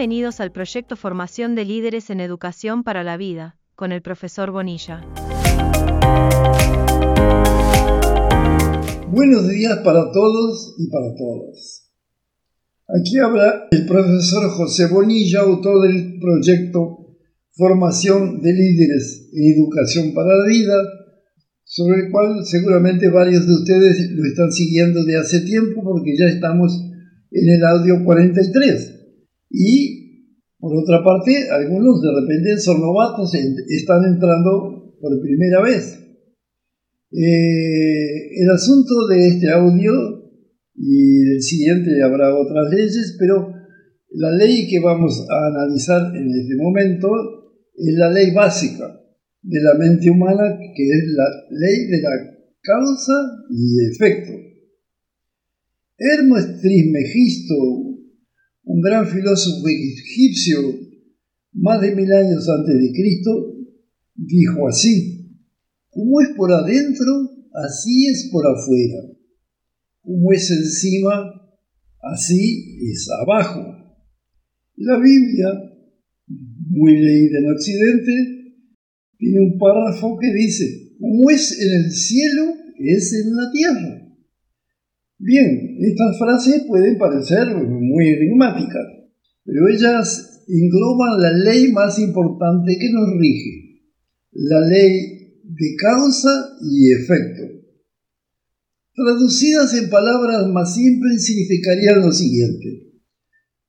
Bienvenidos al proyecto Formación de Líderes en Educación para la Vida, con el profesor Bonilla. Buenos días para todos y para todas. Aquí habla el profesor José Bonilla, autor del proyecto Formación de Líderes en Educación para la Vida, sobre el cual seguramente varios de ustedes lo están siguiendo de hace tiempo porque ya estamos en el audio 43. Y, por otra parte, algunos de repente son novatos, están entrando por primera vez. Eh, el asunto de este audio y del siguiente habrá otras leyes, pero la ley que vamos a analizar en este momento es la ley básica de la mente humana, que es la ley de la causa y efecto. Hermes Trismegisto, un gran filósofo egipcio, más de mil años antes de Cristo, dijo así, como es por adentro, así es por afuera, como es encima, así es abajo. La Biblia, muy leída en Occidente, tiene un párrafo que dice, como es en el cielo, es en la tierra. Bien, estas frases pueden parecer muy enigmáticas, pero ellas engloban la ley más importante que nos rige, la ley de causa y efecto. Traducidas en palabras más simples significarían lo siguiente.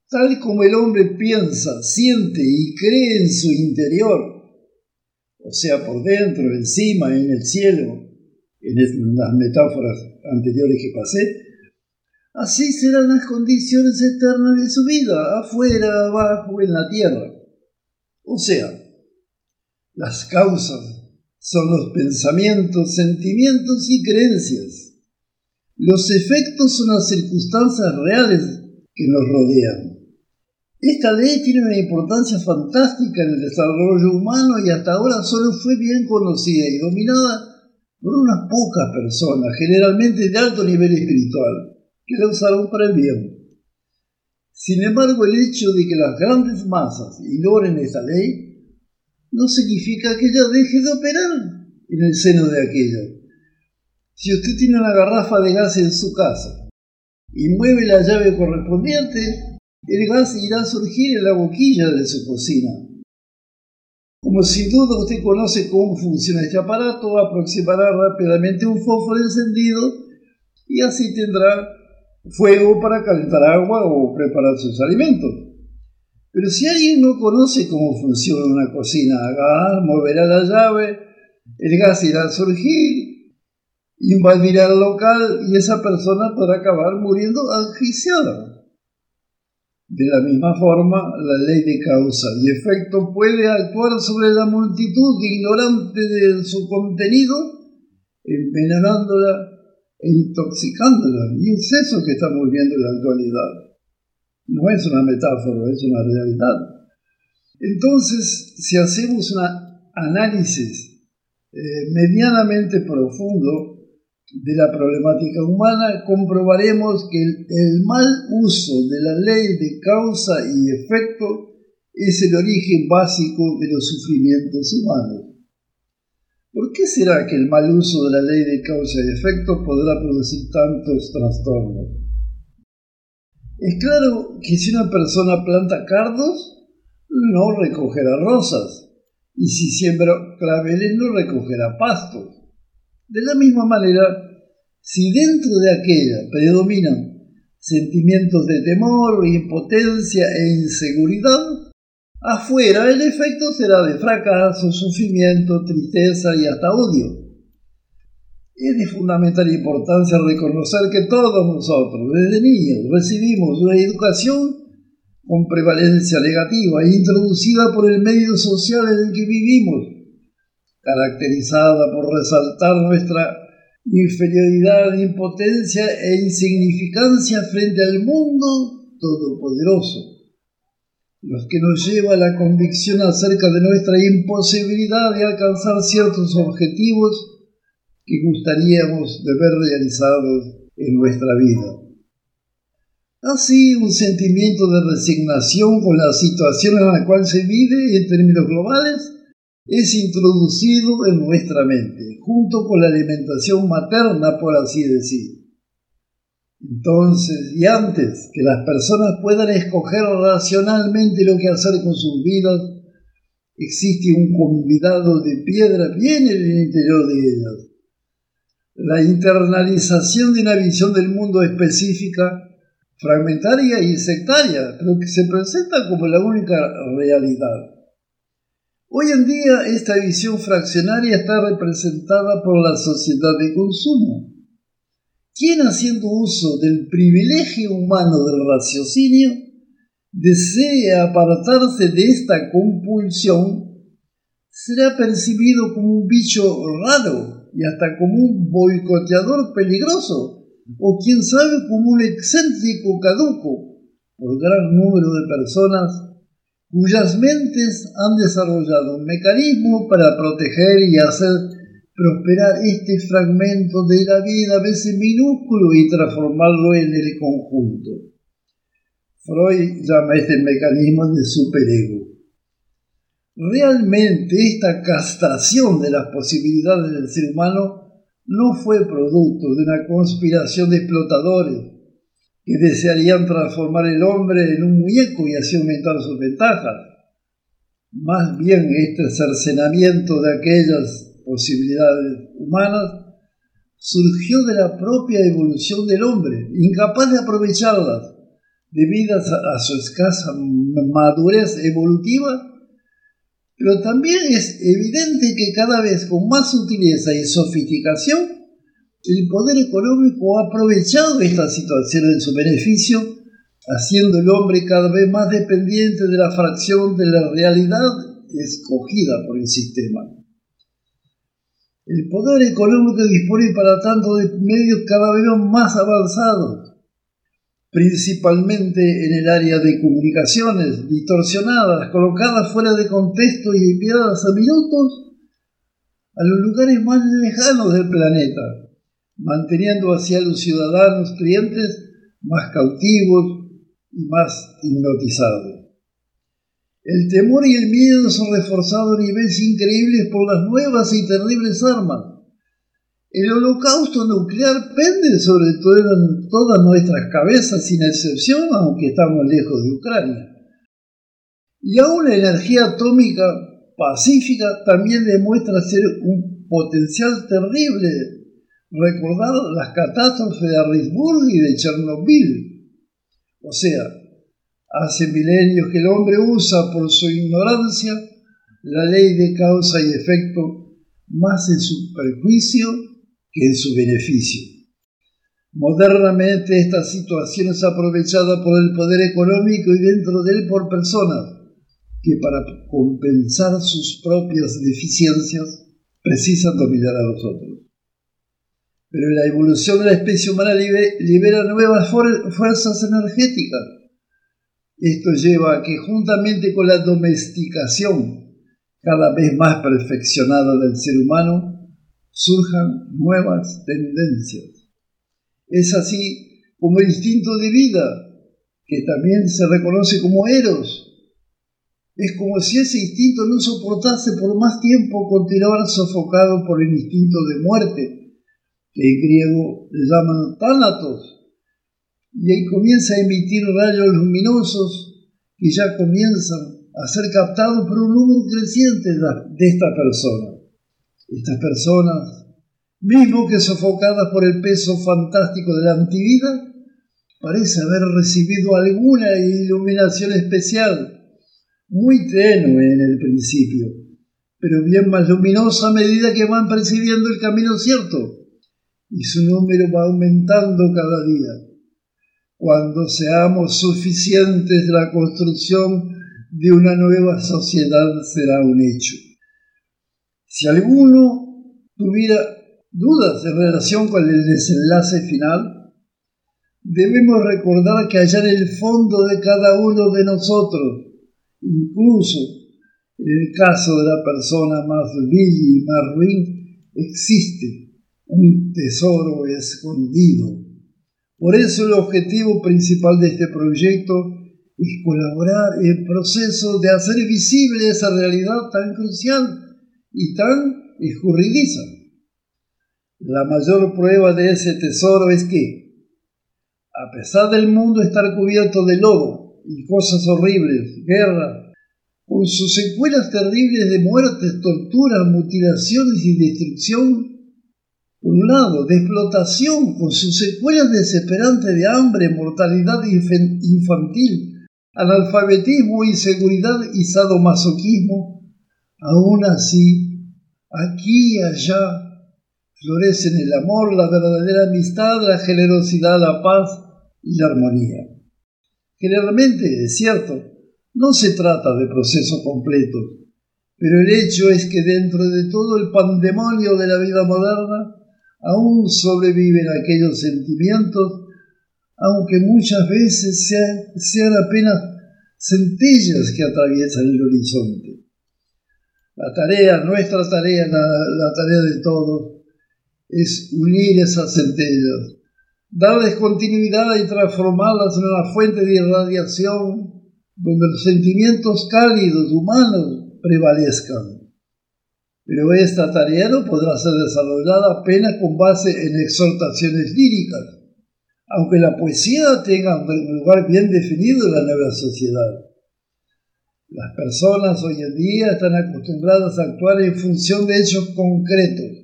Tal como el hombre piensa, siente y cree en su interior, o sea, por dentro, encima, en el cielo, en las metáforas anteriores que pasé, así serán las condiciones eternas de su vida, afuera, abajo, en la tierra. O sea, las causas son los pensamientos, sentimientos y creencias. Los efectos son las circunstancias reales que nos rodean. Esta ley tiene una importancia fantástica en el desarrollo humano y hasta ahora solo fue bien conocida y dominada por unas pocas personas, generalmente de alto nivel espiritual, que la usaron para el bien. Sin embargo, el hecho de que las grandes masas ignoren esa ley no significa que ella deje de operar en el seno de aquella. Si usted tiene una garrafa de gas en su casa y mueve la llave correspondiente, el gas irá a surgir en la boquilla de su cocina. Como sin duda usted conoce cómo funciona este aparato, aproximará rápidamente un fósforo encendido y así tendrá fuego para calentar agua o preparar sus alimentos. Pero si alguien no conoce cómo funciona una cocina a gas, moverá la llave, el gas irá a surgir, invadirá el local y esa persona podrá acabar muriendo asfixiada. De la misma forma, la ley de causa y efecto puede actuar sobre la multitud ignorante de su contenido, envenenándola e intoxicándola. Y es eso que estamos viendo en la actualidad. No es una metáfora, es una realidad. Entonces, si hacemos un análisis eh, medianamente profundo, de la problemática humana, comprobaremos que el, mal uso de la ley de causa y efecto es el origen básico de los sufrimientos humanos. ¿Por qué será que el mal uso de la ley de causa y efecto podrá producir tantos trastornos? Es claro que si una persona planta cardos, no recogerá rosas, y si siembra claveles, no recogerá pastos. De la misma manera, si dentro de aquella predominan sentimientos de temor, impotencia e inseguridad, afuera el efecto será de fracaso, sufrimiento, tristeza y hasta odio. Es de fundamental importancia reconocer que todos nosotros, desde niños, recibimos una educación con prevalencia negativa introducida por el medio social en el que vivimos caracterizada por resaltar nuestra inferioridad, impotencia e insignificancia frente al mundo todopoderoso, los que nos lleva a la convicción acerca de nuestra imposibilidad de alcanzar ciertos objetivos que gustaríamos de ver realizados en nuestra vida. Así, un sentimiento de resignación con la situación en la cual se vive en términos globales es introducido en nuestra mente, junto con la alimentación materna, por así decir. Entonces, y antes que las personas puedan escoger racionalmente lo que hacer con sus vidas, existe un convidado de piedra bien en el interior de ellas. La internalización de una visión del mundo específica, fragmentaria y sectaria, pero que se presenta como la única realidad. Hoy en día esta visión fraccionaria está representada por la sociedad de consumo. Quien haciendo uso del privilegio humano del raciocinio desea apartarse de esta compulsión, será percibido como un bicho raro y hasta como un boicoteador peligroso, o quien sabe como un excéntrico caduco por gran número de personas cuyas mentes han desarrollado un mecanismo para proteger y hacer prosperar este fragmento de la vida, a veces minúsculo, y transformarlo en el conjunto. Freud llama este mecanismo de superego. Realmente esta castración de las posibilidades del ser humano no fue producto de una conspiración de explotadores que desearían transformar el hombre en un muñeco y así aumentar sus ventajas. Más bien este cercenamiento de aquellas posibilidades humanas surgió de la propia evolución del hombre, incapaz de aprovecharlas debido a su escasa madurez evolutiva, pero también es evidente que cada vez con más sutileza y sofisticación, el poder económico ha aprovechado esta situación en su beneficio, haciendo el hombre cada vez más dependiente de la fracción de la realidad escogida por el sistema. El poder económico dispone para tanto de medios cada vez más avanzados, principalmente en el área de comunicaciones, distorsionadas, colocadas fuera de contexto y enviadas a minutos a los lugares más lejanos del planeta, manteniendo así a los ciudadanos clientes más cautivos y más hipnotizados. El temor y el miedo son reforzados a niveles increíbles por las nuevas y terribles armas. El holocausto nuclear pende sobre todas nuestras cabezas sin excepción, aunque estamos lejos de Ucrania. Y aún la energía atómica pacífica también demuestra ser un potencial terrible. Recordar las catástrofes de Harrisburg y de Chernobyl. O sea, Hace milenios que el hombre usa por su ignorancia la ley de causa y efecto más en su perjuicio que en su beneficio. Modernamente esta situación es aprovechada por el poder económico y dentro de él por personas que para compensar sus propias deficiencias precisan dominar a los otros. Pero la evolución de la especie humana libera nuevas fuerzas energéticas esto lleva a que juntamente con la domesticación cada vez más perfeccionada del ser humano, surjan nuevas tendencias. Es así como el instinto de vida, que también se reconoce como eros. Es como si ese instinto no soportase por más tiempo continuar sofocado por el instinto de muerte, que en griego le llaman tánatos, y ahí comienza a emitir rayos luminosos que ya comienzan a ser captados por un número creciente de estas personas. Estas personas, mismo que sofocadas por el peso fantástico de la antivida, parece haber recibido alguna iluminación especial, muy tenue en el principio, pero bien más luminosa a medida que van percibiendo el camino cierto, y su número va aumentando cada día cuando seamos suficientes, la construcción de una nueva sociedad será un hecho. Si alguno tuviera dudas en relación con el desenlace final, debemos recordar que allá en el fondo de cada uno de nosotros, incluso en el caso de la persona más vil y más ruin, existe un tesoro escondido Por eso el objetivo principal de este proyecto es colaborar en el proceso de hacer visible esa realidad tan crucial y tan escurridiza. La mayor prueba de ese tesoro es que, a pesar del mundo estar cubierto de lodo y cosas horribles, guerra, con sus secuelas terribles de muertes, torturas, mutilaciones y destrucción, por un lado, de explotación, con sus secuelas desesperantes de hambre, mortalidad infantil, analfabetismo, inseguridad y sadomasoquismo, aún así, aquí y allá, florecen el amor, la verdadera amistad, la generosidad, la paz y la armonía. Generalmente, es cierto, no se trata de procesos completos, pero el hecho es que dentro de todo el pandemonio de la vida moderna aún sobreviven aquellos sentimientos, aunque muchas veces sean, apenas centellas que atraviesan el horizonte. La tarea, nuestra tarea, la tarea de todos, es unir esas centellas, darles continuidad y transformarlas en una fuente de irradiación donde los sentimientos cálidos humanos prevalezcan. Pero esta tarea no podrá ser desarrollada apenas con base en exhortaciones líricas, aunque la poesía tenga un lugar bien definido en la nueva sociedad. Las personas hoy en día están acostumbradas a actuar en función de hechos concretos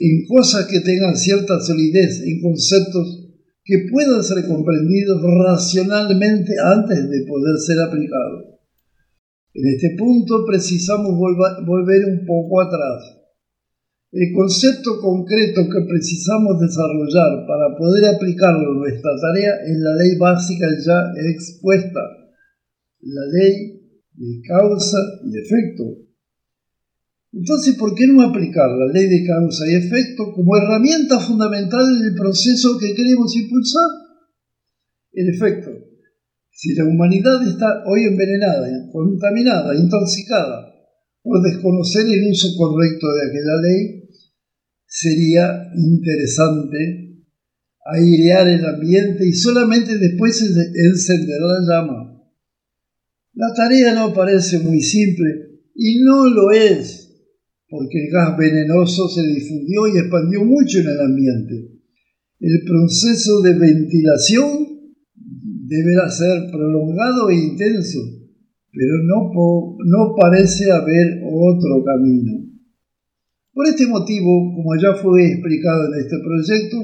en cosas que tengan cierta solidez, en conceptos que puedan ser comprendidos racionalmente antes de poder ser aplicados. En este punto precisamos volver un poco atrás. El concepto concreto que precisamos desarrollar para poder aplicarlo en nuestra tarea es la ley básica ya expuesta, la ley de causa y efecto, entonces, ¿por qué no aplicar la ley de causa y efecto como herramienta fundamental en el proceso que queremos impulsar? En efecto, si la humanidad está hoy envenenada, contaminada, intoxicada por desconocer el uso correcto de aquella ley, sería interesante airear el ambiente y solamente después encender la llama. La tarea no parece muy simple y no lo es porque el gas venenoso se difundió y expandió mucho en el ambiente. El proceso de ventilación deberá ser prolongado e intenso, pero no, no parece haber otro camino. Por este motivo, como ya fue explicado en este proyecto,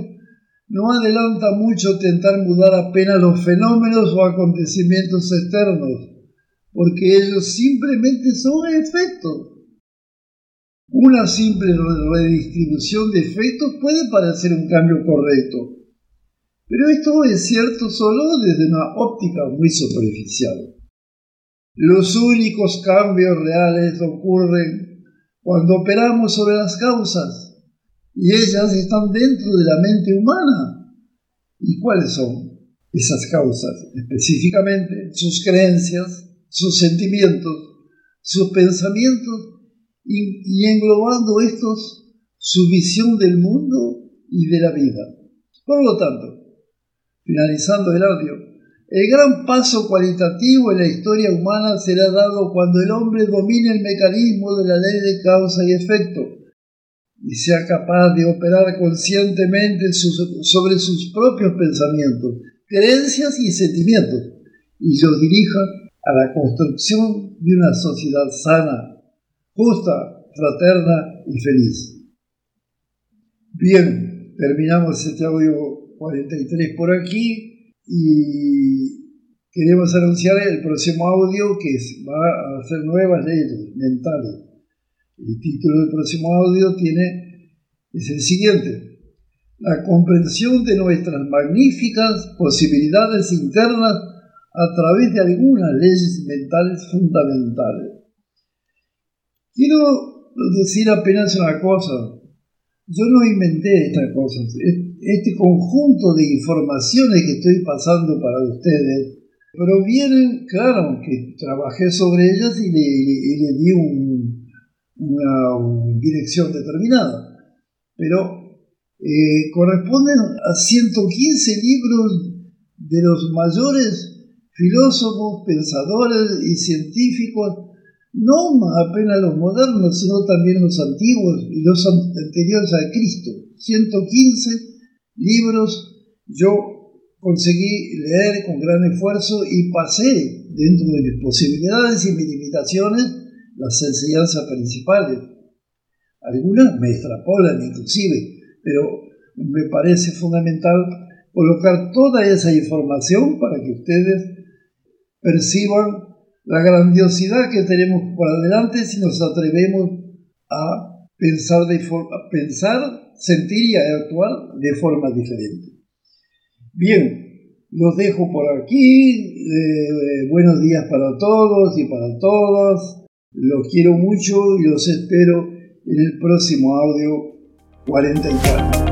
no adelanta mucho tentar mudar apenas los fenómenos o acontecimientos externos, porque ellos simplemente son efectos una simple redistribución de efectos puede parecer un cambio correcto, pero esto es cierto solo desde una óptica muy superficial. Los únicos cambios reales ocurren cuando operamos sobre las causas y ellas están dentro de la mente humana. ¿Y cuáles son esas causas? Específicamente sus creencias, sus sentimientos, sus pensamientos y, englobando estos su visión del mundo y de la vida. Por lo tanto, finalizando el audio, el gran paso cualitativo en la historia humana será dado cuando el hombre domine el mecanismo de la ley de causa y efecto y sea capaz de operar conscientemente sobre sus propios pensamientos, creencias y sentimientos y los dirija a la construcción de una sociedad sana, justa, fraterna y feliz. Bien, terminamos este audio 43 por aquí y queremos anunciar el próximo audio que va a hacer nuevas leyes mentales. El título del próximo audio tiene, es el siguiente, la comprensión de nuestras magníficas posibilidades internas a través de algunas leyes mentales fundamentales. Quiero decir apenas una cosa. Yo no inventé estas cosas. Este conjunto de informaciones que estoy pasando para ustedes provienen, claro, que trabajé sobre ellas y le, di una dirección determinada. Pero eh, corresponden a 115 libros de los mayores filósofos, pensadores y científicos, no apenas los modernos, sino también los antiguos y los anteriores a Cristo. 115 libros yo conseguí leer con gran esfuerzo y pasé dentro de mis posibilidades y mis limitaciones las enseñanzas principales. Algunas me extrapolan inclusive, pero me parece fundamental colocar toda esa información para que ustedes perciban la grandiosidad que tenemos por adelante si nos atrevemos a pensar, sentir y actuar de forma diferente. Bien, los dejo por aquí. Eh, buenos días para todos y para todas. Los quiero mucho y los espero en el próximo audio 44.